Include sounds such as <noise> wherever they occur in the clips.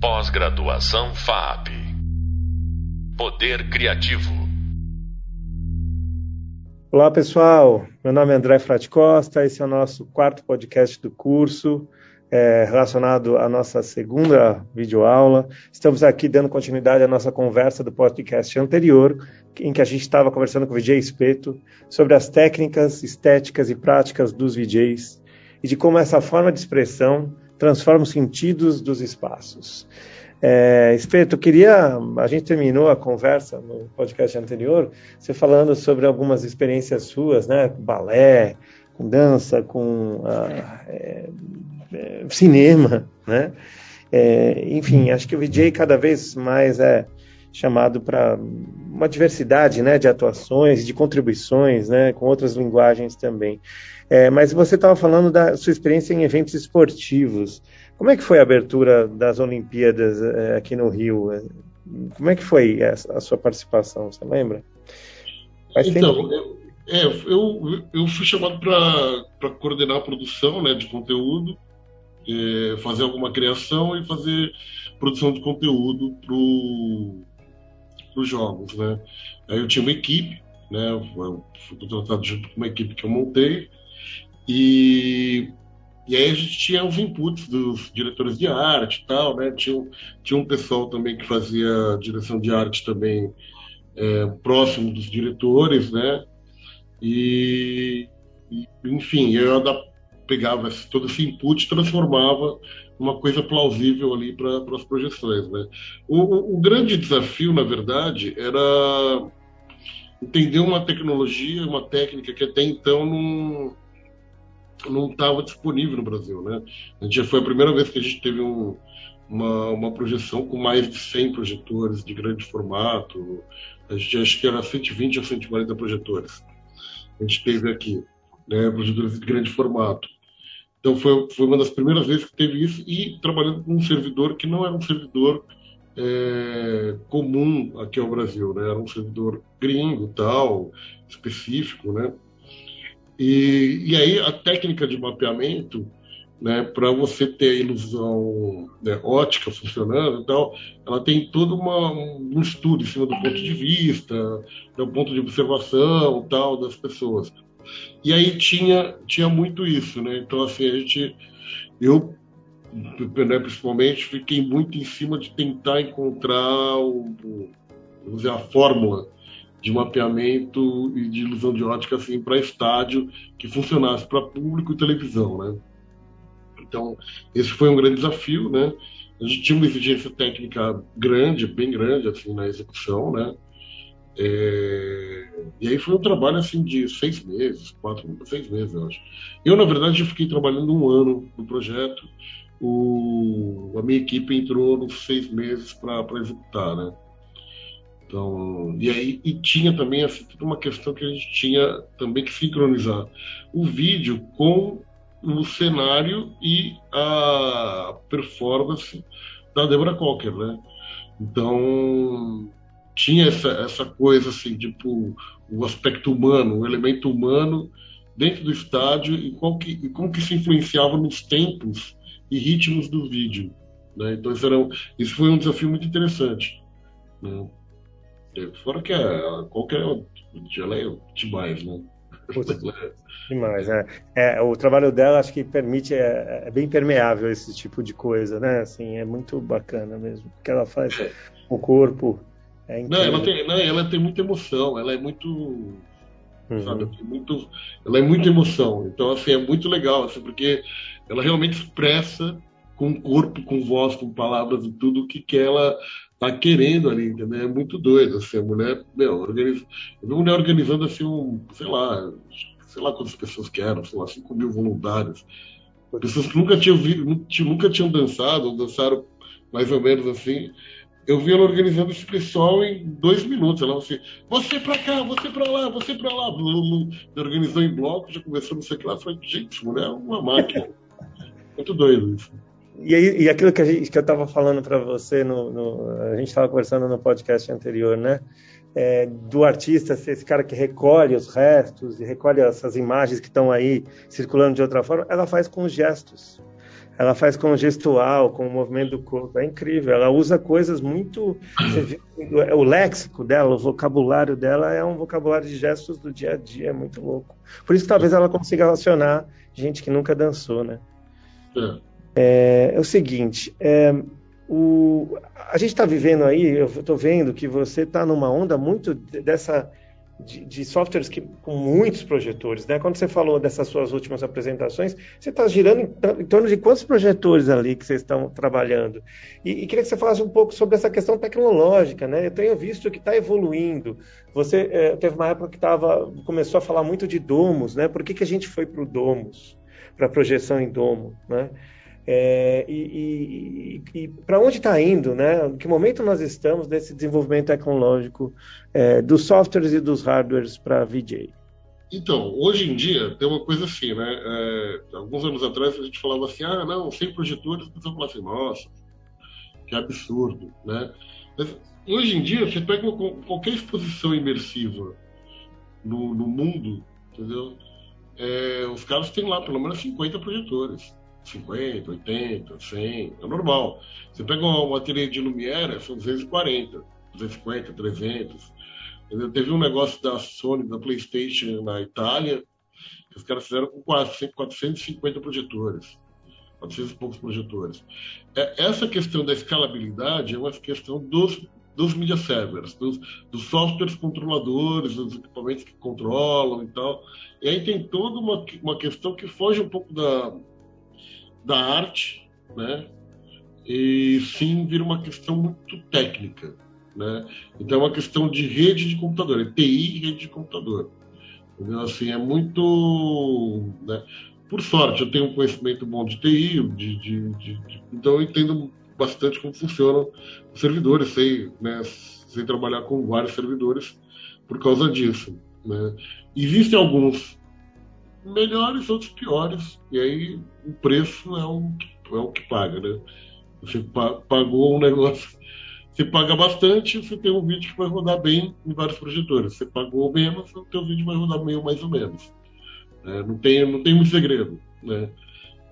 Pós-graduação FAP. Poder Criativo. Olá, pessoal. Meu nome é André Frati Costa. Esse é o nosso quarto podcast do curso, é, relacionado à nossa segunda videoaula. Estamos aqui dando continuidade à nossa conversa do podcast anterior, em que a gente estava conversando com o VJ Espeto sobre as técnicas, estéticas e práticas dos VJs e de como essa forma de expressão transforma os sentidos dos espaços. É, Espeto, queria. A gente terminou a conversa no podcast anterior, você falando sobre algumas experiências suas, né? Com balé, com dança, com ah, é, é, cinema, né? É, enfim, acho que o VJ cada vez mais é chamado para uma diversidade né, de atuações, de contribuições, né, com outras linguagens também. É, mas você estava falando da sua experiência em eventos esportivos. Como é que foi a abertura das Olimpíadas é, aqui no Rio? Como é que foi a, a sua participação? Você lembra? Faz então, eu, é, eu, eu fui chamado para coordenar a produção né, de conteúdo, é, fazer alguma criação e fazer produção de conteúdo para os jogos. Né? Aí eu tinha uma equipe, né, eu fui contratado junto com uma equipe que eu montei, e, e aí a gente tinha os inputs dos diretores de arte e tal, né? Tinha, tinha um pessoal também que fazia direção de arte também é, próximo dos diretores, né? E, e enfim, eu pegava todo esse input e transformava uma coisa plausível ali para as projeções, né? O, o, o grande desafio, na verdade, era entender uma tecnologia, uma técnica que até então não não estava disponível no Brasil, né? A gente já foi a primeira vez que a gente teve um, uma, uma projeção com mais de 100 projetores de grande formato. A gente acho que era 120 a 140 projetores. A gente teve aqui, né? Projetores de grande formato. Então foi, foi uma das primeiras vezes que teve isso e trabalhando com um servidor que não era um servidor é, comum aqui ao Brasil, né? Era um servidor gringo, tal, específico, né? E, e aí a técnica de mapeamento, né, para você ter a ilusão né, ótica funcionando, então, ela tem todo uma, um estudo em cima do ponto de vista, do ponto de observação, tal, das pessoas. E aí tinha tinha muito isso, né? Então assim a gente, eu né, principalmente fiquei muito em cima de tentar encontrar o, o dizer, a fórmula de mapeamento e de ilusão de ótica assim para estádio que funcionasse para público e televisão, né? Então esse foi um grande desafio, né? A gente tinha uma exigência técnica grande, bem grande assim na execução, né? É... E aí foi um trabalho assim de seis meses, quatro, seis meses eu acho. Eu na verdade fiquei trabalhando um ano no projeto. O... A minha equipe entrou nos seis meses para executar, né? Então, e aí e tinha também assim, uma questão que a gente tinha também que sincronizar o vídeo com o cenário e a performance da Deborah Cocker, né? Então tinha essa, essa coisa assim, tipo o aspecto humano, o elemento humano dentro do estádio e, qual que, e como que se influenciava nos tempos e ritmos do vídeo. Né? Então isso, era, isso foi um desafio muito interessante. Né? Fora que a, qualquer ela é demais, né? <laughs> demais, né? É, o trabalho dela acho que permite, é, é, bem permeável esse tipo de coisa, né? Assim, é muito bacana mesmo. O que ela faz é. o corpo. É não, ela tem, não, ela tem muita emoção, ela é muito. Uhum. Sabe, muito, ela é muita emoção. Então, assim, é muito legal, assim, porque ela realmente expressa com corpo, com voz, com palavras e tudo o que, que ela tá querendo ali, entendeu? É muito doido, assim, a mulher, meu, organiza, eu vi mulher organizando assim um, sei lá, sei lá quantas pessoas que eram, sei lá, 5 mil voluntários. Pessoas que nunca tinham visto, nunca tinham dançado, ou dançaram mais ou menos assim. Eu vi ela organizando esse pessoal em dois minutos. Ela assim, você pra cá, você pra lá, você pra lá. Organizou em bloco, já começou não sei o que lá. Eu falei, gente, mulher é uma máquina. <laughs> Muito doido isso. E, aí, e aquilo que, gente, que eu estava falando para você, no, no, a gente estava conversando no podcast anterior, né? É, do artista ser esse cara que recolhe os restos e recolhe essas imagens que estão aí circulando de outra forma, ela faz com os gestos. Ela faz com gestual, com o movimento do corpo, é incrível. Ela usa coisas muito. O léxico dela, o vocabulário dela é um vocabulário de gestos do dia a dia, é muito louco. Por isso, talvez ela consiga relacionar gente que nunca dançou, né? É, é o seguinte, é, o, a gente está vivendo aí, eu estou vendo que você está numa onda muito dessa de, de, softwares que, com muitos projetores, né? Quando você falou dessas suas últimas apresentações, você está girando em, em, torno de quantos projetores ali que vocês estão trabalhando? E, e, queria que você falasse um pouco sobre essa questão tecnológica, né? Eu tenho visto que está evoluindo. Você é, teve uma época que tava, começou a falar muito de domos, né? Por que, que a gente foi para o domos, para projeção em domo, né? É, e, e, e para onde está indo, né? Em que momento nós estamos nesse desenvolvimento tecnológico é, dos softwares e dos hardwares para VJ? Então, hoje em dia tem uma coisa assim, né? É, alguns anos atrás a gente falava assim, ah, não, sem projetores, as pessoas falavam assim, nossa, que absurdo, né? Mas, hoje em dia, você pega qualquer exposição imersiva no, no mundo, entendeu? É, os caras têm lá pelo menos 50 projetores. 50, 80, 100, é normal. Você pega uma, uma de Lumière, são 240, 250, 300. Entendeu? Teve um negócio da Sony, da PlayStation na Itália, que os caras fizeram com 450 projetores. 400 e poucos projetores. É, essa questão da escalabilidade é uma questão dos, dos media servers, dos, dos softwares controladores, dos equipamentos que controlam e tal. E aí tem toda uma, uma questão que foge um pouco da, da arte, né? E sim vira uma questão muito técnica, né? Então é uma questão de rede de computador, é TI rede de computador. Entendeu? Assim, é muito... Né? Por sorte, eu tenho um conhecimento bom de TI, de, de, de então eu entendo bastante como funcionam os servidores, sei, né, sei trabalhar com vários servidores por causa disso. Né? Existem alguns melhores, outros piores. E aí o preço é o, é o que paga, né? Você pagou um negócio, você paga bastante, você tem um vídeo que vai rodar bem em vários projetores. Você pagou menos, o teu vídeo vai rodar meio mais ou menos. É, não, tem, não tem muito segredo. Né?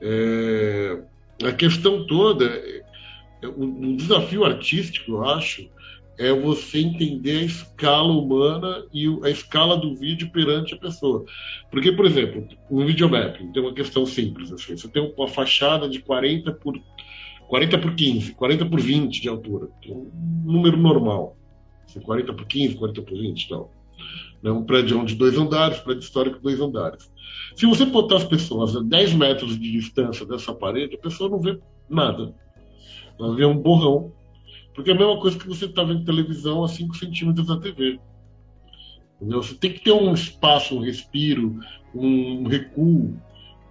É, a questão toda, é, o, o desafio artístico, eu acho, é você entender a escala humana e a escala do vídeo perante a pessoa. Porque, por exemplo, um videomapping tem uma questão simples. Assim, você tem uma fachada de 40 por, 40 por 15, 40 por 20 de altura. É um número normal. Assim, 40 por 15, 40 por 20 e tal. Né? Um prédio de dois andares, prédio histórico de dois andares. Se você botar as pessoas a 10 metros de distância dessa parede, a pessoa não vê nada. Ela vê um borrão porque é a mesma coisa que você está vendo televisão a 5 centímetros da TV. Entendeu? Você tem que ter um espaço, um respiro, um recuo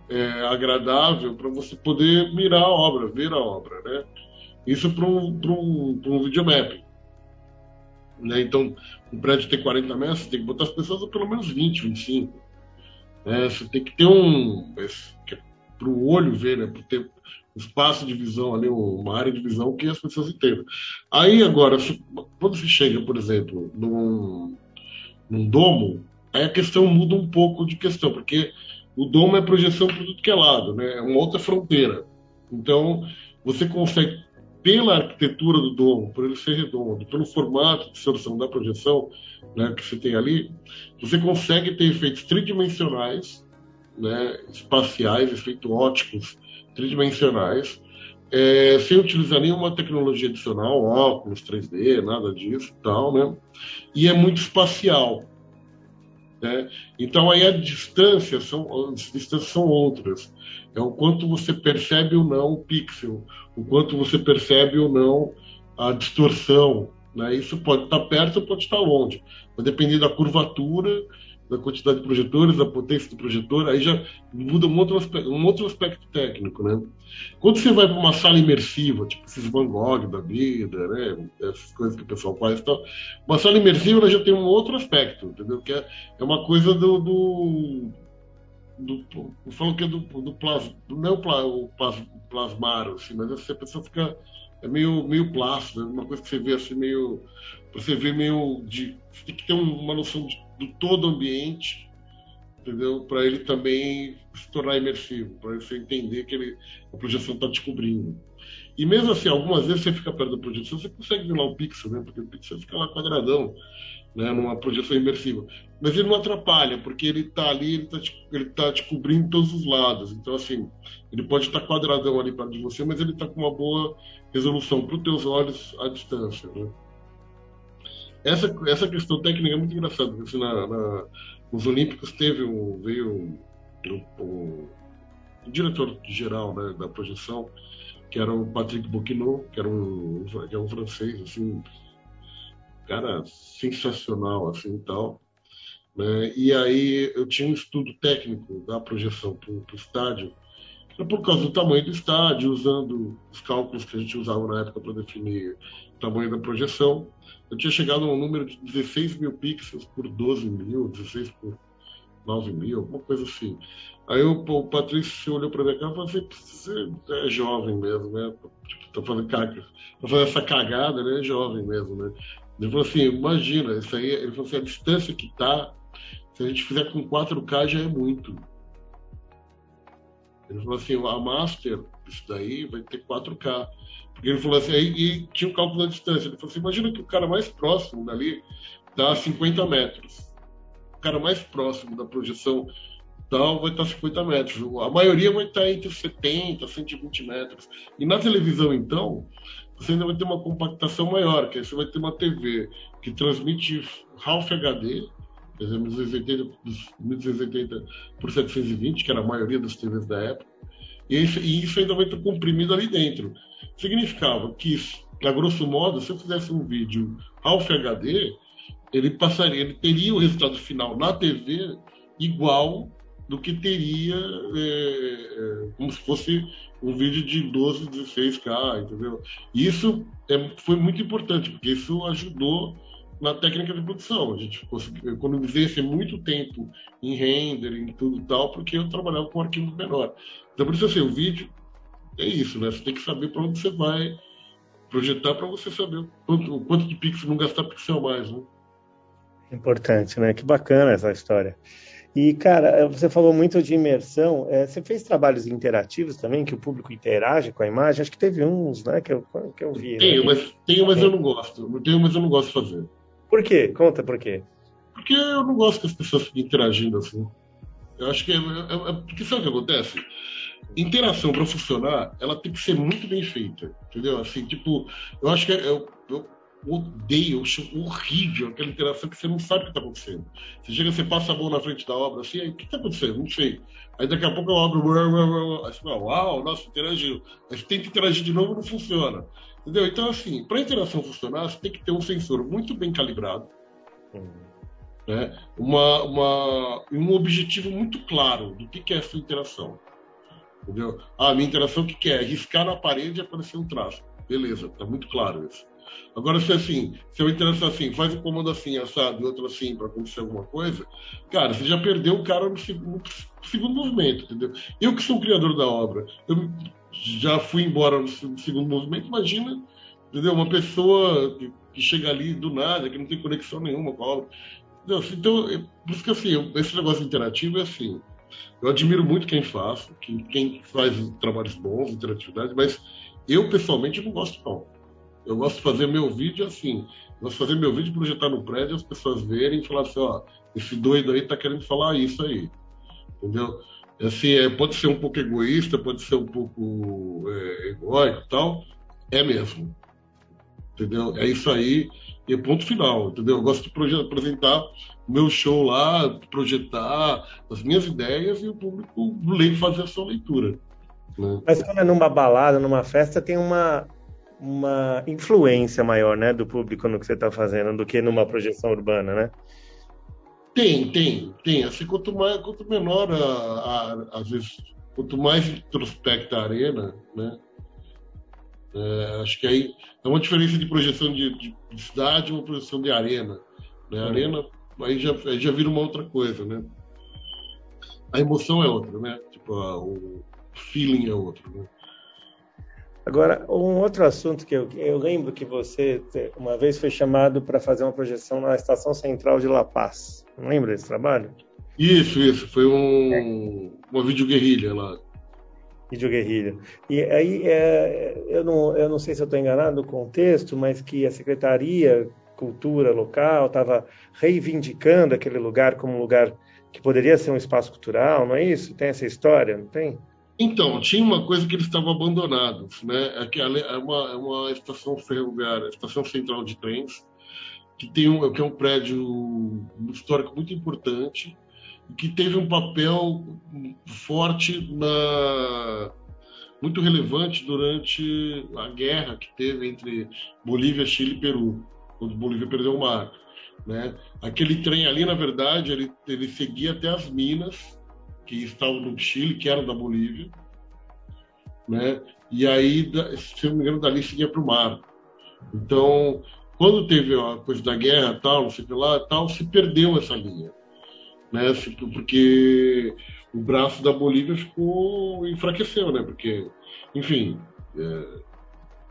é, agradável para você poder mirar a obra, ver a obra. Né? Isso para um, um, um videomapping. Né? Então, um prédio tem 40 metros, você tem que botar as pessoas a pelo menos 20, 25. Né? Você tem que ter um. Para o olho ver, né? para espaço de visão ali, uma área de visão que as pessoas entendam. Aí agora, quando se chega, por exemplo, num, num domo, aí a questão muda um pouco de questão, porque o domo é projeção para tudo que é lado, né? é uma outra fronteira. Então, você consegue, pela arquitetura do domo, por ele ser redondo, pelo formato de solução da projeção né, que você tem ali, você consegue ter efeitos tridimensionais, né, espaciais, efeitos óticos, tridimensionais, é, sem utilizar nenhuma tecnologia adicional, óculos 3D, nada disso tal, né? E é muito espacial. Né? Então aí a distância são, as distâncias são outras. É o quanto você percebe ou não o pixel, o quanto você percebe ou não a distorção. Né? Isso pode estar perto ou pode estar longe. Vai depender da curvatura da quantidade de projetores, da potência do projetor, aí já muda um outro aspecto, um outro aspecto técnico, né? Quando você vai para uma sala imersiva, tipo esses Van Gogh da vida, né? Essas coisas que o pessoal faz e tal, uma sala imersiva já tem um outro aspecto, entendeu? Que é, é uma coisa do, do do, eu falo que é do, do plasma, não é o, pla, o plas, plasmar, assim, mas essa pessoa fica é meio, meio plástico, é uma coisa que você vê assim meio, você vê meio de, você tem que ter uma noção de do todo ambiente entendeu? Para ele também se tornar imersivo, para você entender que ele, a projeção está descobrindo. E mesmo assim, algumas vezes você fica perto da projeção, você consegue ver lá o pixel, né? Porque o pixel fica lá quadradão, né? Numa projeção imersiva. Mas ele não atrapalha, porque ele está ali, ele está ele tá te cobrindo todos os lados. Então, assim, ele pode estar tá quadradão ali perto de você, mas ele está com uma boa resolução para os teus olhos à distância, né? Essa, essa questão técnica é muito engraçada, porque assim, na, na, Olímpicos teve um, veio um, um, um diretor geral né, da projeção, que era o Patrick Bocquinot, que era um, que é um francês, assim, cara sensacional, assim, tal. Né? E aí eu tinha um estudo técnico da projeção para o estádio, por causa do tamanho do estádio, usando os cálculos que a gente usava na época para definir o tamanho da projeção. Eu tinha chegado a um número de 16 mil pixels por 12 mil, 16 por 9 mil, alguma coisa assim. Aí o, o Patrício olhou para minha cara e falou assim: você é jovem mesmo, né? Tipo, tá fazendo, caga, tá fazendo essa cagada, né? É jovem mesmo, né? Ele falou assim: imagina, isso aí, ele falou assim: a distância que tá, se a gente fizer com 4K já é muito. Ele falou assim: a Master, isso daí vai ter 4K. Porque ele falou assim, aí e tinha o um cálculo da distância. Ele falou assim: imagina que o cara mais próximo dali dá 50 metros. O cara mais próximo da projeção tal vai estar 50 metros. A maioria vai estar entre 70 e 120 metros. E na televisão, então, você ainda vai ter uma compactação maior, que aí você vai ter uma TV que transmite Half HD, quer dizer, 1280, 1280 por 720, que era a maioria das TVs da época, e isso, e isso ainda vai estar comprimido ali dentro. Significava que, a grosso modo, se eu fizesse um vídeo Half HD, ele passaria, ele teria o resultado final na TV igual do que teria é, é, como se fosse um vídeo de 12, 16K, entendeu? Isso é, foi muito importante, porque isso ajudou na técnica de produção. A gente conseguiu economizei muito tempo em render, em tudo e tal, porque eu trabalhava com arquivos menor. Então, por isso, assim, o vídeo é isso, né? Você tem que saber para onde você vai projetar para você saber o quanto, quanto de pixel não gastar pixel mais, né? Importante, né? Que bacana essa história. E, cara, você falou muito de imersão. É, você fez trabalhos interativos também, que o público interage com a imagem? Acho que teve uns, né, que eu, que eu vi. Tenho, né? mas, tenho, mas eu não gosto. Tenho, mas eu não gosto de fazer. Por quê? Conta por quê. Porque eu não gosto que as pessoas fiquem interagindo assim. Eu acho que é, é, é porque sabe o que acontece? Interação para funcionar, ela tem que ser muito bem feita, entendeu? Assim, tipo, eu acho que é, eu, eu odeio, eu acho horrível aquela interação que você não sabe o que está acontecendo. Você chega, você passa a mão na frente da obra assim, aí, o que está acontecendo? Não sei. Aí daqui a pouco a obra, aí uau, nossa, interagiu. Aí você tenta interagir de novo não funciona. Entendeu? Então, assim, para a interação funcionar, você tem que ter um sensor muito bem calibrado, uhum. né? uma, uma, um objetivo muito claro do que, que é essa interação. Entendeu? Ah, minha interação o que, que é? Riscar na parede e aparecer um traço. Beleza, tá muito claro isso. Agora, se assim, se eu interessar assim, faz o um comando assim, assado, e outro assim, para acontecer alguma coisa, cara, você já perdeu o cara no segundo, no segundo movimento, entendeu? Eu que sou o criador da obra, eu já fui embora no segundo movimento, imagina, entendeu? Uma pessoa que, que chega ali do nada, que não tem conexão nenhuma com a obra. Entendeu? Então, é, por isso que assim, esse negócio interativo é assim, eu admiro muito quem faz, quem, quem faz trabalhos bons, interatividade, mas eu pessoalmente não gosto não. Eu gosto de fazer meu vídeo assim. Eu gosto de fazer meu vídeo projetar no prédio, as pessoas verem e falar assim, ó, esse doido aí tá querendo falar isso aí. Entendeu? Assim, é, pode ser um pouco egoísta, pode ser um pouco é, e tal. É mesmo. Entendeu? É isso aí e é ponto final, entendeu? Eu gosto de apresentar o meu show lá, projetar as minhas ideias e o público ler fazer a sua leitura. Né? Mas quando é numa balada, numa festa, tem uma, uma influência maior, né, do público no que você está fazendo do que numa projeção urbana, né? Tem, tem, tem. Assim, quanto, mais, quanto menor, a, a, às vezes, quanto mais introspecta a arena, né? É, acho que aí é uma diferença de projeção de, de, de cidade e uma projeção de arena. Né? Uhum. Arena aí já, aí já vira uma outra coisa, né? A emoção é outra, né? Tipo, a, o feeling é outro, né? Agora, um outro assunto que eu, eu lembro que você uma vez foi chamado para fazer uma projeção na estação central de La Paz. Não lembra desse trabalho? Isso, isso. Foi um, é. uma videoguerrilha lá. Videoguerrilha. E aí, é, eu, não, eu não sei se eu estou enganado no contexto, mas que a Secretaria Cultura local estava reivindicando aquele lugar como um lugar que poderia ser um espaço cultural, não é isso? Tem essa história, não tem? Então, tinha uma coisa que eles estavam abandonados, né? É, é uma, é uma estação ferroviária, estação central de trens, que tem um, que é um prédio histórico muito importante, que teve um papel forte na muito relevante durante a guerra que teve entre Bolívia, Chile e Peru, quando Bolívia perdeu o mar. Né? Aquele trem ali, na verdade, ele, ele seguia até as minas que estavam no Chile, que eram da Bolívia, né? E aí, se não me engano, dali seguia para o mar. Então, quando teve a coisa da guerra, tal, não sei o que lá, tal, se perdeu essa linha, né? Porque o braço da Bolívia ficou enfraqueceu, né? Porque, enfim, é,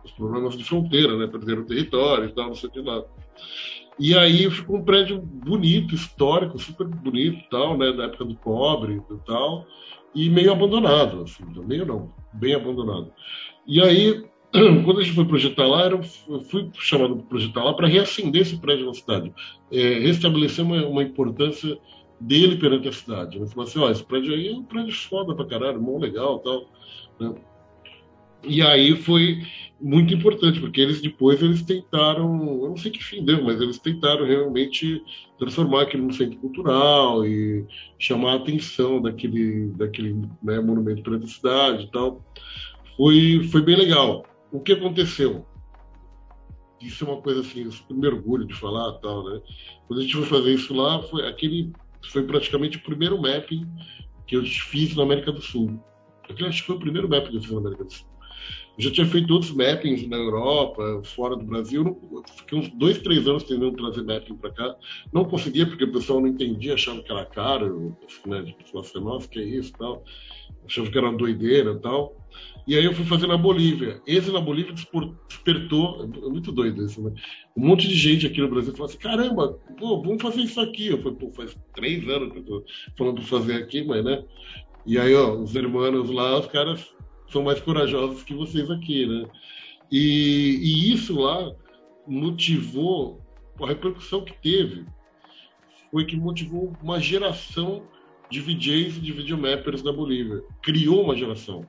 os problemas de fronteira, né? Perderam território e tal, não sei o que lá. E aí ficou um prédio bonito, histórico, super bonito, tal, né? Da época do cobre e tal, e meio abandonado, assim, meio não, bem abandonado. E aí, <clears throat> quando a gente foi projetar lá, eu fui chamado para projetar lá para reacender esse prédio na cidade, é, restabelecer uma, uma, importância dele perante a cidade. Ele falou assim, ó, esse prédio aí é um prédio foda pra caralho, mó legal, tal. Né? E aí foi muito importante, porque eles depois eles tentaram, eu não sei que fim deu, mas eles tentaram realmente transformar aquilo num centro cultural e chamar a atenção daquele, daquele né, monumento para a cidade e tal. Foi, foi bem legal. O que aconteceu? Isso é uma coisa assim, eu super orgulho de falar tal, né? Quando a gente foi fazer isso lá, foi aquele foi praticamente o primeiro mapping que eu fiz na América do Sul. Aquele acho que foi o primeiro mapping que eu fiz na América do Sul. Eu já tinha feito outros mappings na Europa, fora do Brasil. fiquei uns dois, três anos tentando trazer mapping para cá. Não conseguia, porque o pessoal não entendia, achava que era caro. Né, falar assim, nossa, que é isso tal. Achava que era uma doideira tal. E aí eu fui fazer na Bolívia. Esse na Bolívia despertou, é muito doido isso, né? Um monte de gente aqui no Brasil falou assim, caramba, pô, vamos fazer isso aqui. Eu falei, pô, faz três anos que eu tô falando para fazer aqui, mas né? E aí, ó, os irmãos lá, os caras são mais corajosos que vocês aqui, né? E, e isso lá motivou a repercussão que teve foi que motivou uma geração de VJs e de videomappers da Bolívia. Criou uma geração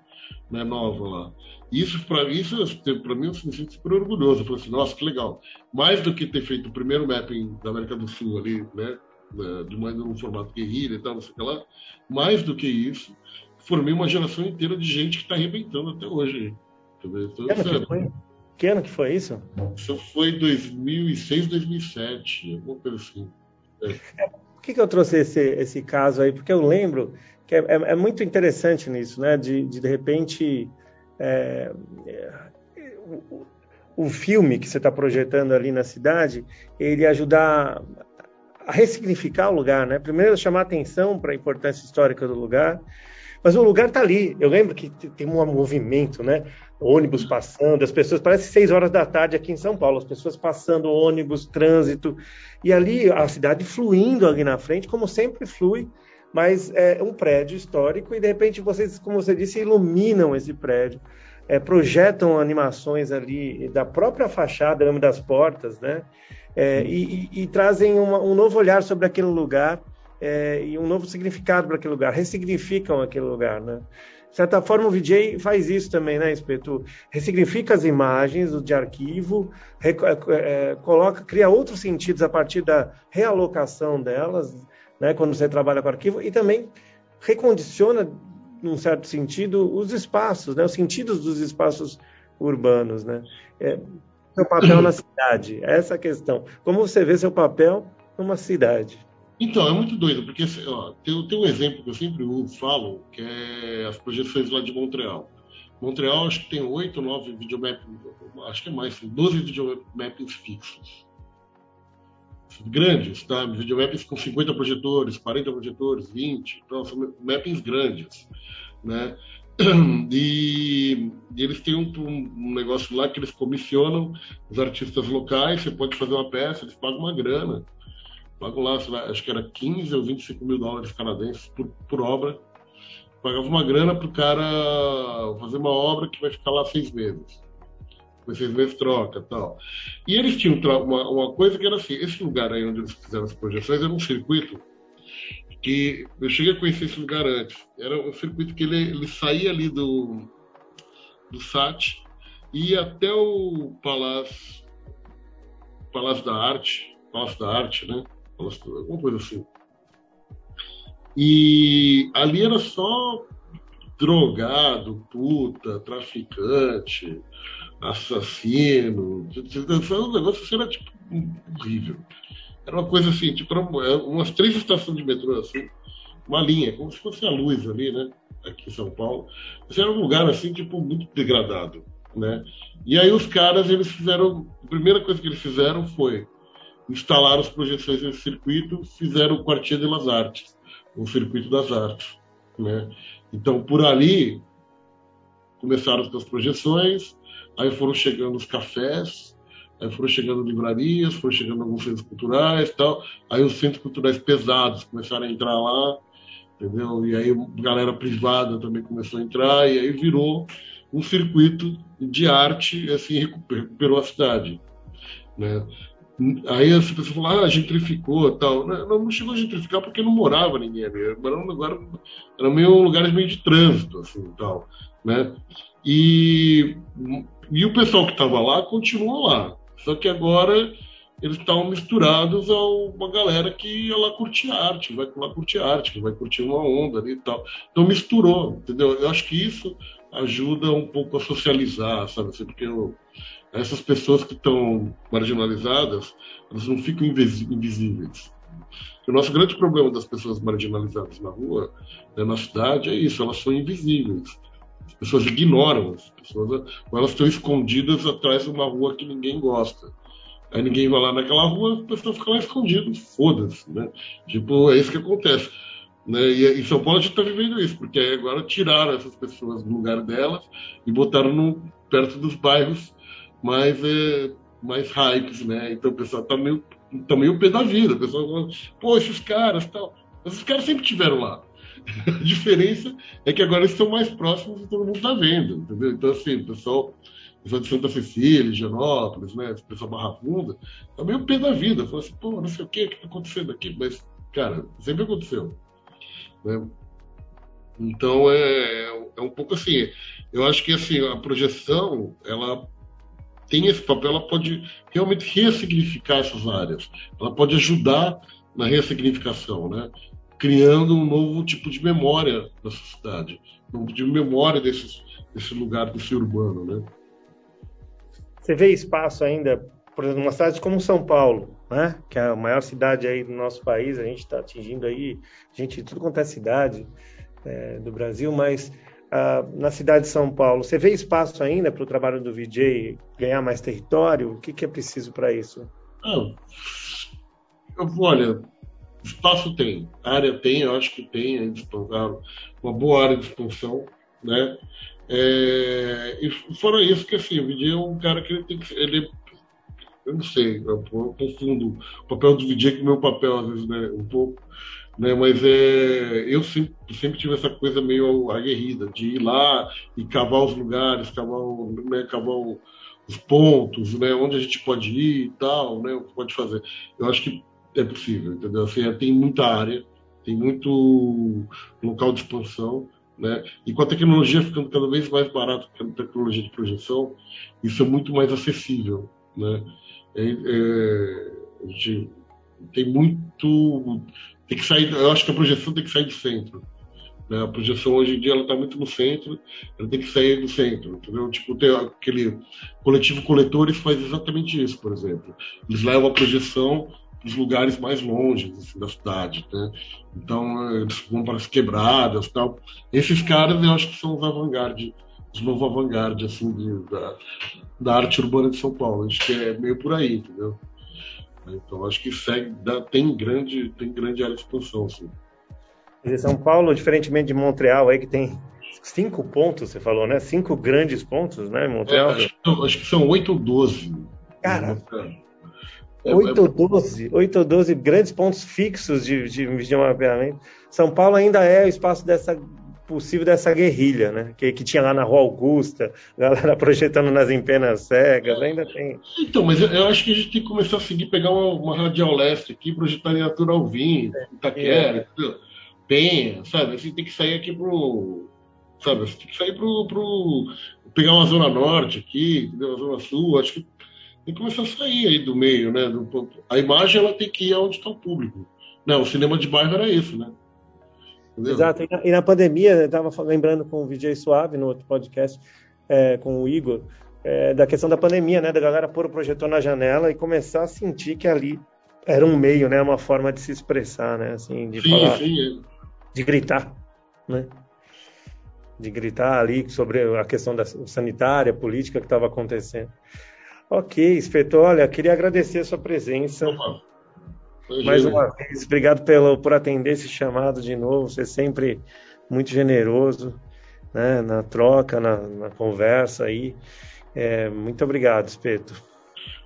né, nova lá. Isso, para isso, mim, eu me sinto super orgulhoso. Eu falei assim, nossa, que legal. Mais do que ter feito o primeiro mapping da América do Sul ali, né, de mais um formato guerrilha e tal, não sei o que lá, mais do que isso, formei uma geração inteira de gente que está arrebentando até hoje. Então, que, ano que, foi? que ano que foi isso? Isso foi 2006, 2007, alguma coisa assim. É. É, por que, que eu trouxe esse, esse caso aí? Porque eu lembro que é, é, é muito interessante nisso, né? De, de, de repente, é, o, o filme que você está projetando ali na cidade, ele ajudar a ressignificar o lugar, né? Primeiro, chamar atenção para a importância histórica do lugar, mas o lugar está ali. Eu lembro que tem um movimento, né? Ônibus passando, as pessoas, parece seis horas da tarde aqui em São Paulo, as pessoas passando ônibus, trânsito, e ali a cidade fluindo ali na frente, como sempre flui, mas é um prédio histórico e de repente vocês, como você disse, iluminam esse prédio, é, projetam animações ali da própria fachada, das portas, né? É, e, e, e, trazem uma, um novo olhar sobre aquele lugar é, e um novo significado para aquele lugar, ressignificam aquele lugar, né? De certa forma, o VJ faz isso também, né, Espeto? Ressignifica as imagens de arquivo, é, é, coloca, cria outros sentidos a partir da realocação delas, né, quando você trabalha com arquivo, e também recondiciona, num certo sentido, os espaços, né, os sentidos dos espaços urbanos, né? É, seu papel na cidade, essa é a questão. Como você vê seu papel numa cidade? Então, é muito doido, porque ó, tem, tem, um exemplo que eu sempre falo, que é as projeções lá de Montreal. Montreal, acho que tem oito, nove videomappings, acho que é mais, 12 videomappings fixos. Grandes, tá? Videomappings com 50 projetores, 40 projetores, 20, então são mappings grandes, né? <clears throat> E, e eles têm um, um, negócio lá que eles comissionam os artistas locais, você pode fazer uma peça, eles pagam uma grana pagam lá, acho que era 15 ou 25 mil dólares canadenses por, por obra. Pagava uma grana para o cara fazer uma obra que vai ficar lá seis meses. Depois seis meses troca tal. E eles tinham uma, uma coisa que era assim: esse lugar aí onde eles fizeram as projeções era um circuito que eu cheguei a conhecer esse lugar antes. Era um circuito que ele, ele saía ali do, do SAT e ia até o Palácio, Palácio da Arte, Palácio da Arte, né? Alguma coisa assim. E ali era só drogado, puta, traficante, assassino. O negócio assim, era tipo horrível. Era uma coisa assim, tipo, é, umas três estações de metrô, assim, uma linha, como se fosse a luz ali, né? Aqui em São Paulo. Mas era um lugar, assim, tipo, muito degradado, né? E aí os caras, eles fizeram... A primeira coisa que eles fizeram foi instalar as projeções nesse circuito, fizeram o Quartier de las Artes, o Circuito das Artes, né? Então, por ali, começaram as projeções, aí foram chegando os cafés, Aí foram chegando livrarias, foram chegando alguns centros culturais tal. Aí os centros culturais pesados começaram a entrar lá, entendeu? E aí galera privada também começou a entrar, e aí virou um circuito de arte, assim, recuperou a cidade, né? Aí as pessoas falaram, ah, gentrificou tal. Não, não chegou a gentrificar porque não morava ninguém ali. Era um lugar, era meio lugares meio de trânsito, assim, tal, né? E, e o pessoal que estava lá continuou lá. Só que agora eles estavam misturados a uma galera que ia lá curtir arte, vai lá curtir arte, que vai curtir uma onda ali e tal. Então misturou, entendeu? Eu acho que isso ajuda um pouco a socializar, sabe? Assim, porque eu, essas pessoas que estão marginalizadas, elas não ficam invisíveis. O nosso grande problema das pessoas marginalizadas na rua, né, na cidade, é isso, elas são invisíveis. As pessoas ignoram, as pessoas, ou elas estão escondidas atrás de uma rua que ninguém gosta. Aí ninguém vai lá naquela rua, a pessoa fica lá escondida, foda-se, né? Tipo, é isso que acontece. Né? E em São Paulo a gente está vivendo isso, porque agora tiraram essas pessoas do lugar delas e botaram no, perto dos bairros mais, é, mais hypes, né? Então o pessoal está meio, tá meio pé da vida. O pessoal fala, pô, esses caras tal. Esses caras sempre tiveram lá. <laughs> A diferença é que agora eles estão mais próximos e todo mundo está vendo, entendeu? Então, assim, o pessoal, o pessoal de Santa Cecília, Genópolis, né? O pessoal Barra Funda, tá meio pé da vida. Fala assim, pô, não sei o que, o que está acontecendo aqui, mas, cara, sempre aconteceu. Né? Então, é, é um pouco assim. Eu acho que, assim, a projeção, ela tem esse papel, ela pode realmente ressignificar essas áreas. Ela pode ajudar na ressignificação, né? criando um novo tipo de memória da sociedade, um novo tipo de memória desse, desse lugar, desse urbano, né? Você vê espaço ainda, por exemplo, numa cidade como São Paulo, né? Que é a maior cidade aí do nosso país, a gente está atingindo aí gente de tudo quanto é cidade é, do Brasil, mas ah, na cidade de São Paulo, você vê espaço ainda para o trabalho do VJ ganhar mais território? O que, que é preciso para isso? Ah, olha, Espaço tem, área tem, eu acho que tem, plantaram uma boa área de expansão, né? É, e fora isso, que assim, o VJ é um cara que ele tem que ele eu não sei, eu, confundo o papel do VJ com o meu papel, às vezes, né, um pouco, né, mas é, eu sempre, sempre tive essa coisa meio aguerrida, de ir lá e cavar os lugares, cavar, né, cavar os pontos, né, onde a gente pode ir e tal, né, o que pode fazer. Eu acho que é possível, entendeu? Assim, tem muita área, tem muito local de expansão, né? E com a tecnologia ficando cada vez mais barata, a tecnologia de projeção, isso é muito mais acessível, né? É, é, a gente tem muito, tem que sair. Eu acho que a projeção tem que sair do centro. Né? A projeção hoje em dia ela está muito no centro, ela tem que sair do centro, entendeu? Tipo, tem aquele coletivo coletores faz exatamente isso, por exemplo. Eles levam a projeção os lugares mais longe assim, da cidade, né? Então eles vão para as quebradas, tal. Esses caras eu acho que são os avant-garde, os novos avant-garde assim da, da arte urbana de São Paulo. Acho que é meio por aí, entendeu? Então acho que dá, tem grande tem grande área de expansão, assim. São Paulo, diferentemente de Montreal, aí que tem cinco pontos, você falou, né? Cinco grandes pontos, né, Montreal? É, acho, acho, que são oito ou doze. Cara, 8 ou 12, 8 ou 12 grandes pontos fixos de, de videomapeamento. São Paulo ainda é o espaço dessa possível dessa guerrilha, né? Que, que tinha lá na Rua Augusta, <laughs> galera projetando nas empenas cegas, ainda tem. Então, mas eu, eu, acho que a gente tem que começar a seguir, pegar uma, uma radial leste aqui, projetar em Arthur Alvim, é. Itaquera, é. Penha, sabe? Assim, tem que sair aqui pro. Sabe? Assim, tem que sair pro, pro. pegar uma zona norte aqui, uma zona sul, acho que tem que começar a sair aí do meio, né? A imagem ela tem que ir aonde está o público. Não, o cinema de bairro era isso, né? Entendeu? Exato. E na, e na pandemia, eu estava lembrando com o VJ Suave no outro podcast é, com o Igor, é, da questão da pandemia, né? Da galera pôr o projetor na janela e começar a sentir que ali era um meio, né? Uma forma de se expressar, né? Assim, de sim, falar, sim. de gritar, né? De gritar ali sobre a questão da sanitária, política que estava acontecendo. Ok, Espeto, olha, queria agradecer a sua presença. Mais uma vez, obrigado pelo, por atender esse chamado de novo. Você é sempre muito generoso né, na troca, na, na conversa aí. É, muito obrigado, Espeto.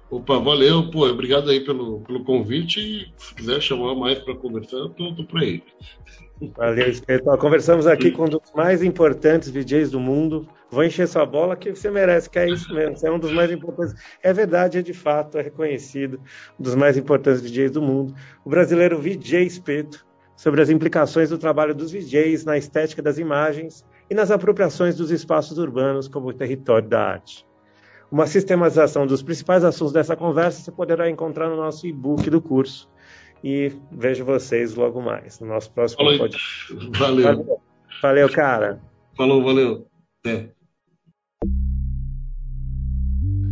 Opa, valeu, pô, obrigado aí pelo, pelo convite. E se quiser chamar mais para conversar, eu tô, tô por aí. Valeu, Espeto. Conversamos aqui com um dos mais importantes DJs do mundo, vou encher sua bola que você merece, que é isso mesmo. Você é um dos mais importantes. É verdade, é de fato, é reconhecido, um dos mais importantes DJs do mundo. O brasileiro VJ Espeto, sobre as implicações do trabalho dos VJs na estética das imagens e nas apropriações dos espaços urbanos como território da arte. Uma sistematização dos principais assuntos dessa conversa você poderá encontrar no nosso e-book do curso. E vejo vocês logo mais no nosso próximo podcast. Valeu. Valeu, valeu cara. Falou, valeu. Até.